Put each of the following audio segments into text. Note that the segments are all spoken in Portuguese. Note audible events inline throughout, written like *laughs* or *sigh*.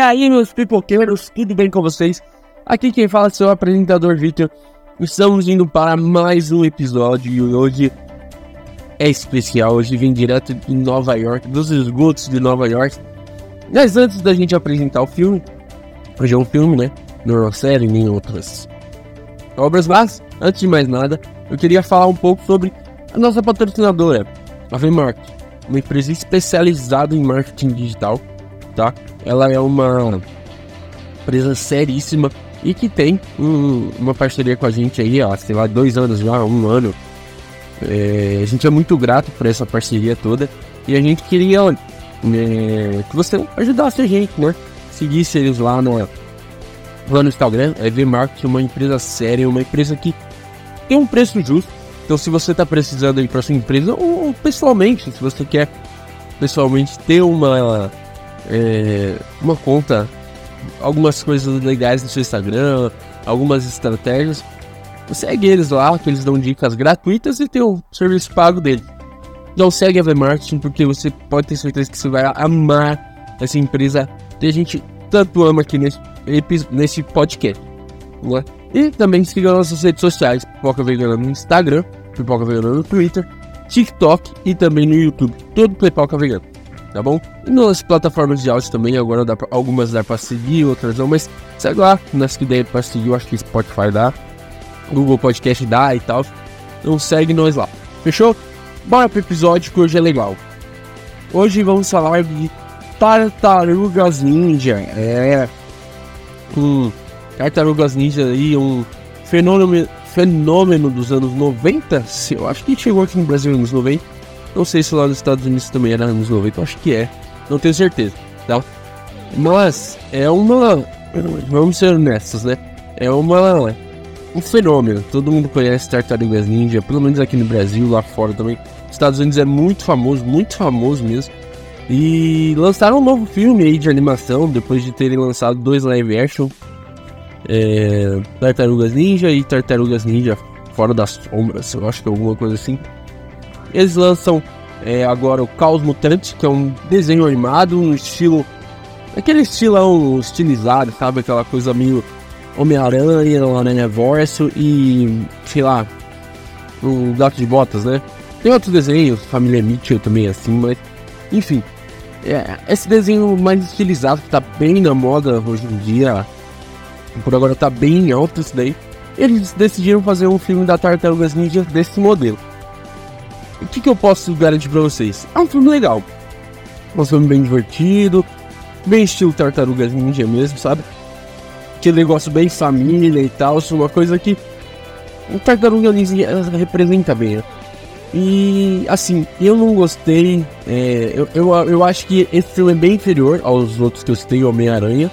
aí, meus pipoqueiros, tudo bem com vocês? Aqui quem fala é seu apresentador Victor. Estamos indo para mais um episódio e hoje é especial. Hoje vem direto de Nova York, dos esgotos de Nova York. Mas antes da gente apresentar o filme, hoje é um filme, né? Não é uma série nem outras obras, mas antes de mais nada, eu queria falar um pouco sobre a nossa patrocinadora, a VMark, uma empresa especializada em marketing digital tá? Ela é uma empresa seríssima e que tem um, uma parceria com a gente aí, ó, sei lá, dois anos já, um ano. É, a gente é muito grato por essa parceria toda e a gente queria é, que você ajudasse a gente, né? Seguisse eles lá no, lá no Instagram, é VMarket, uma empresa séria, uma empresa que tem um preço justo. Então, se você está precisando ir para sua empresa, ou, ou pessoalmente, se você quer pessoalmente ter uma é, uma conta, algumas coisas legais no seu Instagram, algumas estratégias. Segue eles lá, que eles dão dicas gratuitas e tem o serviço pago dele. Então segue a V-Marketing porque você pode ter certeza que você vai amar essa empresa que a gente tanto ama aqui nesse, nesse podcast. Né? E também siga nossas redes sociais, Pipoca Vegana no Instagram, Pipoca Vegana no Twitter, TikTok e também no YouTube. Todo Pipoca Vegana tá bom? E nas plataformas de áudio também, agora dá pra, algumas dá pra seguir, outras não, mas segue lá, nas que der pra seguir, eu acho que Spotify dá, Google Podcast dá e tal. Então segue nós lá, fechou? Bora pro episódio que hoje é legal. Hoje vamos falar de Tartarugas Ninja, é... Um, Tartarugas Ninja aí, um fenômeno, fenômeno dos anos 90, eu acho que chegou aqui no Brasil nos anos 90, não sei se lá nos Estados Unidos também era anos 90, acho que é. Não tenho certeza, tá? Mas é uma. Vamos ser honestos, né? É uma. Um fenômeno. Todo mundo conhece Tartarugas Ninja, pelo menos aqui no Brasil, lá fora também. Estados Unidos é muito famoso, muito famoso mesmo. E lançaram um novo filme aí de animação, depois de terem lançado dois live action. É, Tartarugas Ninja e Tartarugas Ninja Fora das Sombras, eu acho que é alguma coisa assim. Eles lançam é, agora o Caos Mutante, que é um desenho animado, um estilo. Aquele estilão estilizado, sabe? Aquela coisa meio Homem-Aranha, Aranha Verso e. sei lá. O Gato de Botas, né? Tem outros desenhos, Família Mitchell também assim, mas. Enfim. É, esse desenho mais estilizado que tá bem na moda hoje em dia. Por agora tá bem alto isso daí. Eles decidiram fazer um filme da Tartarugas Ninja desse modelo o que, que eu posso garantir pra vocês? É um filme legal. Um filme bem divertido, bem estilo Tartarugas Ninja mesmo, sabe? Aquele negócio bem família e tal, é uma coisa que o Tartaruga Ninja representa bem, né? E assim, eu não gostei. É, eu, eu, eu acho que esse filme é bem inferior aos outros que eu citei, Homem-Aranha,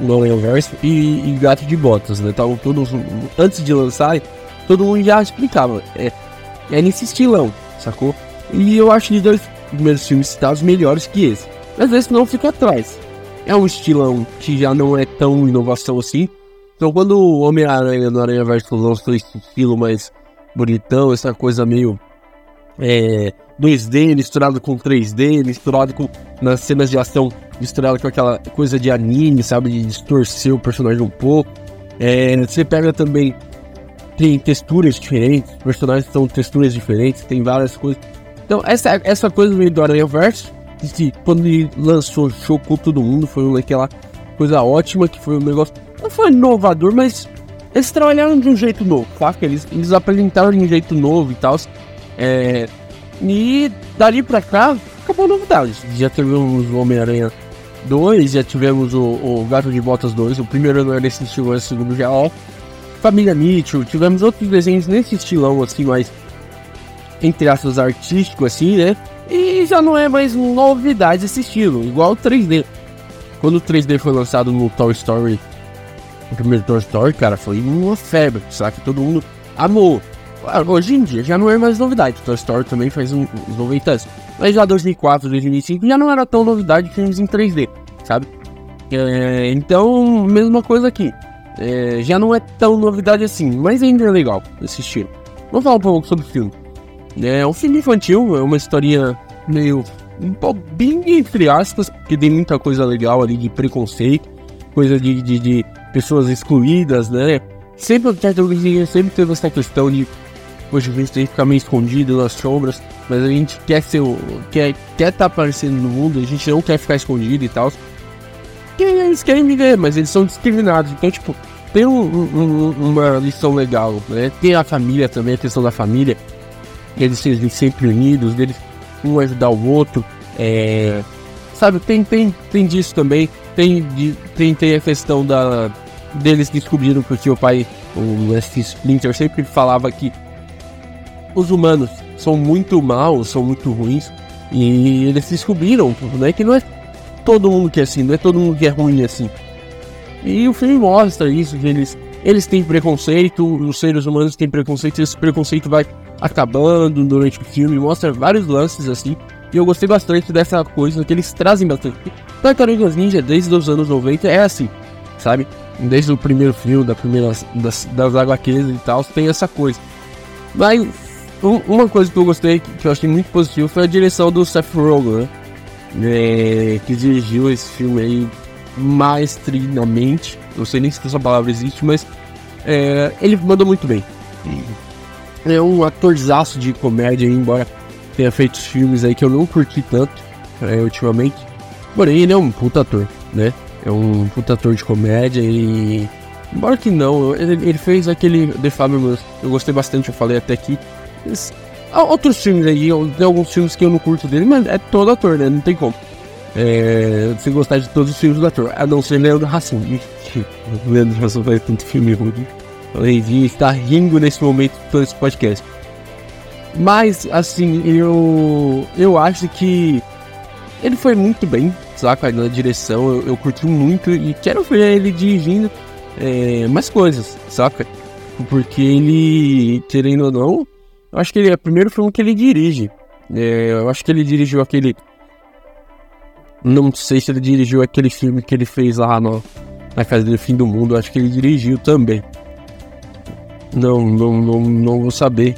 o Homem-Verso e, e Gato de Botas, né? Estavam todos. Antes de lançar, todo mundo já explicava. É, é nesse estilão sacou? E eu acho os dois primeiros filmes citados melhores que esse. Às vezes não fica atrás. É um estilão que já não é tão inovação assim. Então quando o Homem-Aranha no Aranha Verso lançou esse estilo mais bonitão, essa coisa meio é, 2D misturado com 3D, misturado com nas cenas de ação, misturado com aquela coisa de anime, sabe? De distorcer o personagem um pouco. É, você pega também tem texturas diferentes, personagens são texturas diferentes, tem várias coisas. Então, essa, essa coisa meio do Aranha Verso, que quando ele lançou, chocou todo mundo, foi aquela coisa ótima, que foi um negócio. Não foi inovador, mas eles trabalharam de um jeito novo, tá? Eles, eles apresentaram de um jeito novo e tal. É, e dali pra cá, acabou a novidade. Já tivemos o Homem-Aranha 2, já tivemos o, o Gato de Botas 2, o primeiro não era nesse estilo, o segundo já ó. Família Mitchell, tivemos outros desenhos nesse estilão, assim, mais, entre aspas, artístico, assim, né? E já não é mais novidade esse estilo, igual o 3D. Quando o 3D foi lançado no Toy Story, o primeiro Toy Story, cara, foi uma febre, sabe? Todo mundo amou. Hoje em dia já não é mais novidade. Toy Story também faz uns 90 anos. Mas já 2004, 2005 já não era tão novidade filmes em 3D, sabe? É, então, mesma coisa aqui. É, já não é tão novidade assim, mas ainda é legal assistir. Vamos falar um pouco sobre o filme. É um filme infantil, é uma historinha meio um bem entre aspas, porque tem muita coisa legal ali de preconceito, coisa de, de, de pessoas excluídas, né? Sempre, sempre teve essa questão de hoje a gente tem que ficar meio escondido nas sombras, mas a gente quer ser quer quer estar tá aparecendo no mundo, a gente não quer ficar escondido e tal. Eles querem viver, mas eles são discriminados. Então, tipo, tem um, um, uma lição legal, né? Tem a família também, a questão da família. Eles serem sempre unidos, eles um ajudar o outro. É, sabe, tem, tem, tem disso também. Tem, tem, tem a questão da deles descobriram porque o pai, o Splinter, sempre falava que os humanos são muito maus, são muito ruins. E eles descobriram né, que não é todo mundo que é assim, não é todo mundo que é ruim assim. E o filme mostra isso, que eles, eles têm preconceito, os seres humanos têm preconceito, esse preconceito vai acabando durante o filme, mostra vários lances assim. E eu gostei bastante dessa coisa que eles trazem bastante. Tartarugas Ninja, desde os anos 90, é assim, sabe? Desde o primeiro filme, da primeira, das, das HQs e tal, tem essa coisa. Mas uma coisa que eu gostei, que eu achei muito positivo, foi a direção do Seth Rogen, né? É, que dirigiu esse filme aí maestrinamente. Não sei nem se essa palavra existe, mas é, ele mandou muito bem. É um atorzaço de comédia, embora tenha feito filmes aí que eu não curti tanto é, ultimamente. Porém, ele é um puta ator, né? É um puta ator de comédia e. Embora que não, ele, ele fez aquele The Fabulous, eu gostei bastante, eu falei até aqui. Outros filmes aí, tem alguns filmes que eu não curto dele, mas é todo ator, né? Não tem como. É, se gostar de todos os filmes do ator, a não ser Leandro Hassum. *laughs* Leandro Hassum faz tanto filme ruim. Ele está rindo nesse momento todo esse podcast. Mas, assim, eu, eu acho que ele foi muito bem, saca? Na direção, eu, eu curti muito e quero ver ele dirigindo é, mais coisas, saca? Porque ele, querendo ou não, eu acho que ele é o primeiro filme que ele dirige. É, eu acho que ele dirigiu aquele. Não sei se ele dirigiu aquele filme que ele fez lá no, na Casa do Fim do Mundo. Acho que ele dirigiu também. Não, não, não, não vou saber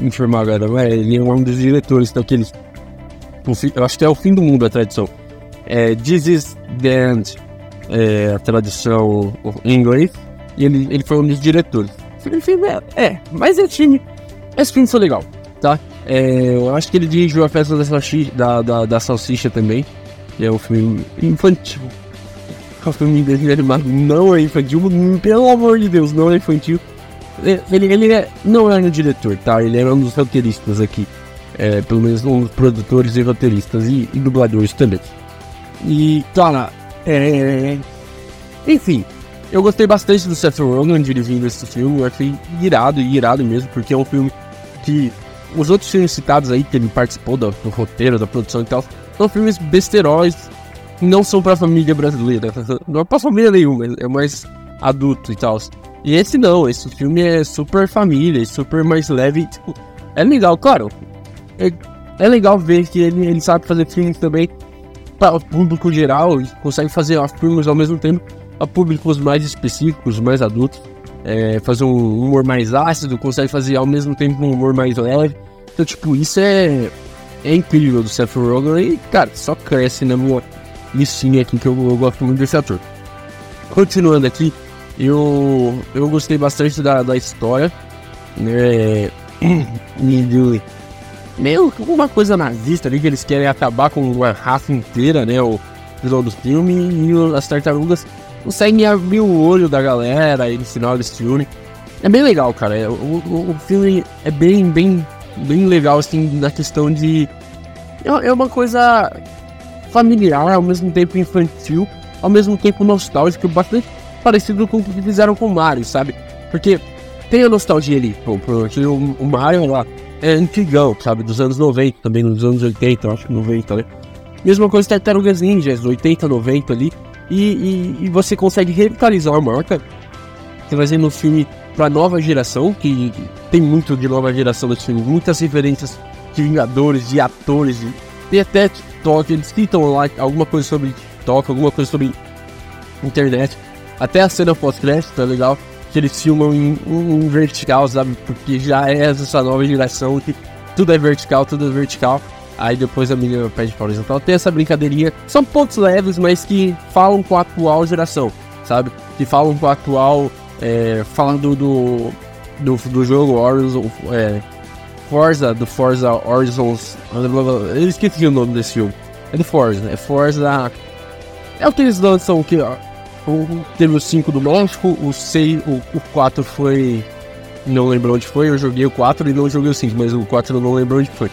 informar agora. Mas ele é um dos diretores daquele. Eu acho que é o fim do mundo a tradição. É, This is the End, é, a tradução em inglês. E ele, ele foi um dos diretores. É, é mas é time esse filme foi legal, tá? É, eu acho que ele dirigiu a festa da da, da, da salsicha também. É um filme infantil. É um filme desenho animado. Não é infantil, pelo amor de Deus, não é infantil. Ele, ele é, não é um diretor, tá? Ele é um dos roteiristas aqui. É, pelo menos um dos produtores e roteiristas e, e dubladores também. E, cara, é. Enfim, eu gostei bastante do Seth Rogen dirigindo esse filme. Eu achei irado, irado mesmo, porque é um filme que os outros filmes citados aí, que ele participou do, do roteiro, da produção e tal, são filmes besteróis, não são pra família brasileira. *laughs* Não é pra família nenhuma, é mais adulto e tal. E esse não, esse filme é super família, é super mais leve. Tipo, é legal, claro. É, é legal ver que ele, ele sabe fazer filmes também para o público geral e consegue fazer filmes ao mesmo tempo para públicos mais específicos, mais adultos é, fazer um humor mais ácido, consegue fazer ao mesmo tempo um humor mais leve. Então, tipo, isso é, é incrível do Seth Rogen e, cara, só cresce na minha listinha aqui que eu, eu gosto muito desse ator. Continuando aqui, eu, eu gostei bastante da, da história, né? *clears throat* E meio uma coisa nazista ali que eles querem acabar com uma raça inteira, né? O vilão do filme e as tartarugas conseguem abrir o olho da galera e no final eles se unem. É bem legal, cara. É, o, o, o filme é bem, bem, bem legal, assim, na questão de. É, é uma coisa familiar, ao mesmo tempo infantil, ao mesmo tempo nostálgico, bastante parecido com o que fizeram com o Mario, sabe? Porque tem a nostalgia ali, porque o, Mario lá é antigão, sabe? Dos anos 90, também nos anos 80, acho que 90, né? Mesma coisa Tartarugas Ninjas, 80, 90 ali. E, e, e você consegue revitalizar a marca, trazendo o filme para nova geração, que tem muito de nova geração desse filme, muitas referências de Vingadores, de atores, de, tem até TikTok, eles citam lá alguma coisa sobre TikTok, alguma coisa sobre internet, até a cena pós-crédito, tá legal? Que eles filmam em, vertical, sabe? Porque já é essa nova geração que tudo é vertical, tudo é vertical. Aí depois a menina pede pra horizontal. Tem essa brincadeirinha. São pontos leves, mas que falam com a atual geração, sabe? Que falam com a atual. É, falando do, do, do jogo Horizon. É, Forza, do Forza Horizons. Eu esqueci o nome desse jogo. É do Forza. É Forza. É o que eles lançam que. Ó, teve o 5 do México, o 6, o, o 4 foi. Não lembro onde foi, eu joguei o 4 e não joguei o 5, mas o 4 eu não lembro onde foi.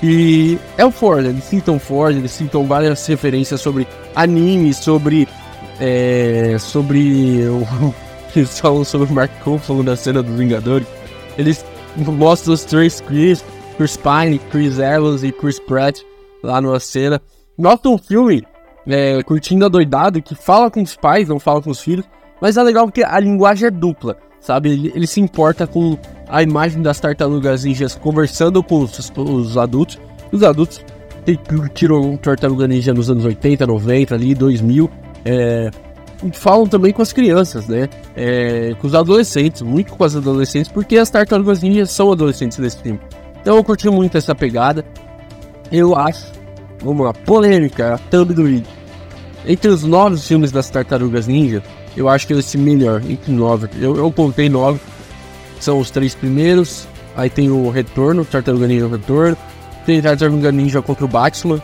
E é o Forza, eles citam Forza, eles citam várias referências sobre anime, sobre. É, sobre. Eles falam sobre o Mark Ruffalo na cena dos Vingadores. Eles mostram os três Chris, Chris Pine, Chris Evans e Chris Pratt lá numa cena. Mostra um filme é, curtindo a doidado que fala com os pais, não fala com os filhos, mas é legal porque a linguagem é dupla, sabe? Ele, ele se importa com a imagem das tartarugas ninjas conversando com os, os adultos. Os adultos tiram tartaruga ninja nos anos 80, 90, ali, 2000. É, falam também com as crianças, né? É, com os adolescentes, muito com as adolescentes, porque as tartarugas ninjas são adolescentes nesse filme. Então eu curti muito essa pegada. Eu acho, vamos lá, polêmica, a thumb do vídeo. Entre os nove filmes das tartarugas ninja, eu acho que esse melhor, entre nove. Eu, eu contei nove, são os três primeiros. Aí tem o Retorno, Tartaruga Ninja Retorno. Tem Tartaruga Ninja contra o Batman.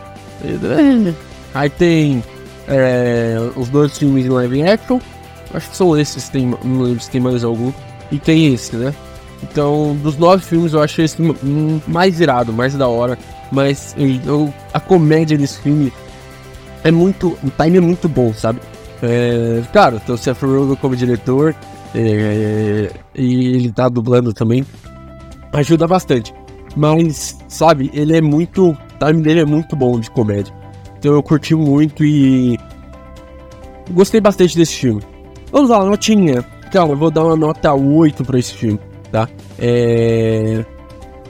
Aí tem é, os dois filmes em live action. Acho que são esses, tem, não lembro se tem mais algum. E tem esse, né? Então, dos nove filmes, eu acho esse mais irado, mais da hora. Mas eu, a comédia desse filme é muito. O time é muito bom, sabe? É, claro, tem o Seth Rogen como diretor. É, e ele tá dublando também. Ajuda bastante. Mas, sabe, ele é muito. O time dele é muito bom de comédia. Então eu curti muito e. Gostei bastante desse filme. Vamos lá, notinha. Calma, eu vou dar uma nota 8 pra esse filme, tá? É...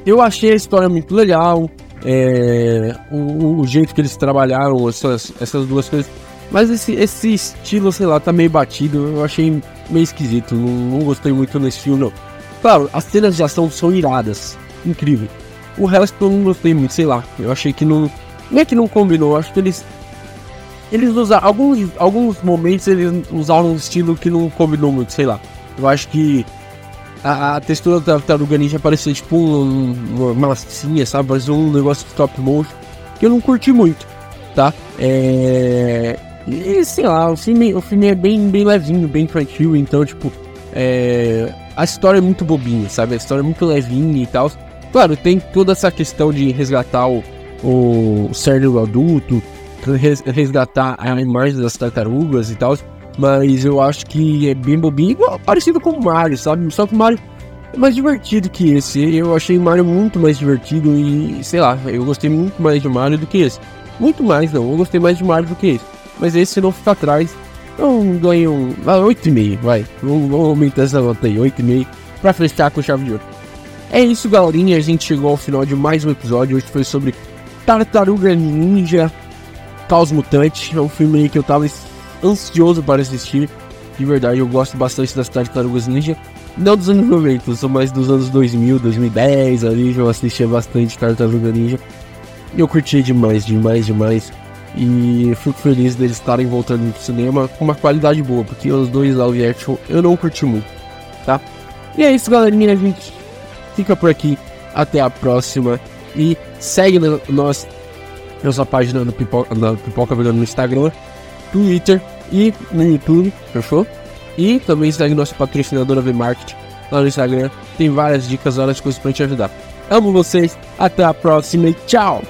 Eu achei a história muito legal. É... O, o, jeito que eles trabalharam essas, essas duas coisas mas esse, esse estilo, sei lá, tá meio batido. Eu achei meio esquisito. Não, não gostei muito nesse filme, não. Claro, as cenas de ação são iradas. Incrível. O resto eu não gostei muito, sei lá. Eu achei que não. Não é que não combinou, acho que eles. Eles usaram. Alguns, alguns momentos eles usaram um estilo que não combinou muito, sei lá. Eu acho que. A, a textura da tartaruga ninja parecia tipo um, uma massinha, sabe? Parecia um negócio de stop motion. Que eu não curti muito, tá? É. E sei lá, o filme, o filme é bem, bem levinho, bem infantil, então, tipo, é, a história é muito bobinha, sabe? A história é muito levinha e tal. Claro, tem toda essa questão de resgatar o, o cérebro adulto, resgatar a imagem das tartarugas e tal, mas eu acho que é bem bobinho, igual, parecido com o Mario, sabe? Só que o Mario é mais divertido que esse. Eu achei o Mario muito mais divertido e, sei lá, eu gostei muito mais de Mario do que esse. Muito mais, não, eu gostei mais de Mario do que esse mas esse não fica atrás. Então ganho um, ah, 8,5, vai. Vamos aumentar essa nota aí, 8,5, pra fechar com chave de ouro. É isso, galerinha. A gente chegou ao final de mais um episódio. Hoje foi sobre Tartaruga Ninja Caos Mutante. É um filme que eu tava ansioso para assistir. De verdade, eu gosto bastante das Tartarugas Ninja. Não dos anos 90, são mais dos anos 2000, 2010 ali. Eu assistia bastante Tartaruga Ninja. E eu curti demais, demais, demais. E fico feliz deles estarem voltando no cinema com uma qualidade boa, porque os dois live action eu não curti muito, tá? E é isso, galerinha. A gente fica por aqui. Até a próxima. E segue nós, nossa página no Pipoca, na Pipoca Vegano no Instagram, Twitter e no YouTube, fechou? E também segue nossa patrocinadora V-Market lá no Instagram. Tem várias dicas, várias coisas pra te ajudar. Amo vocês, até a próxima e tchau!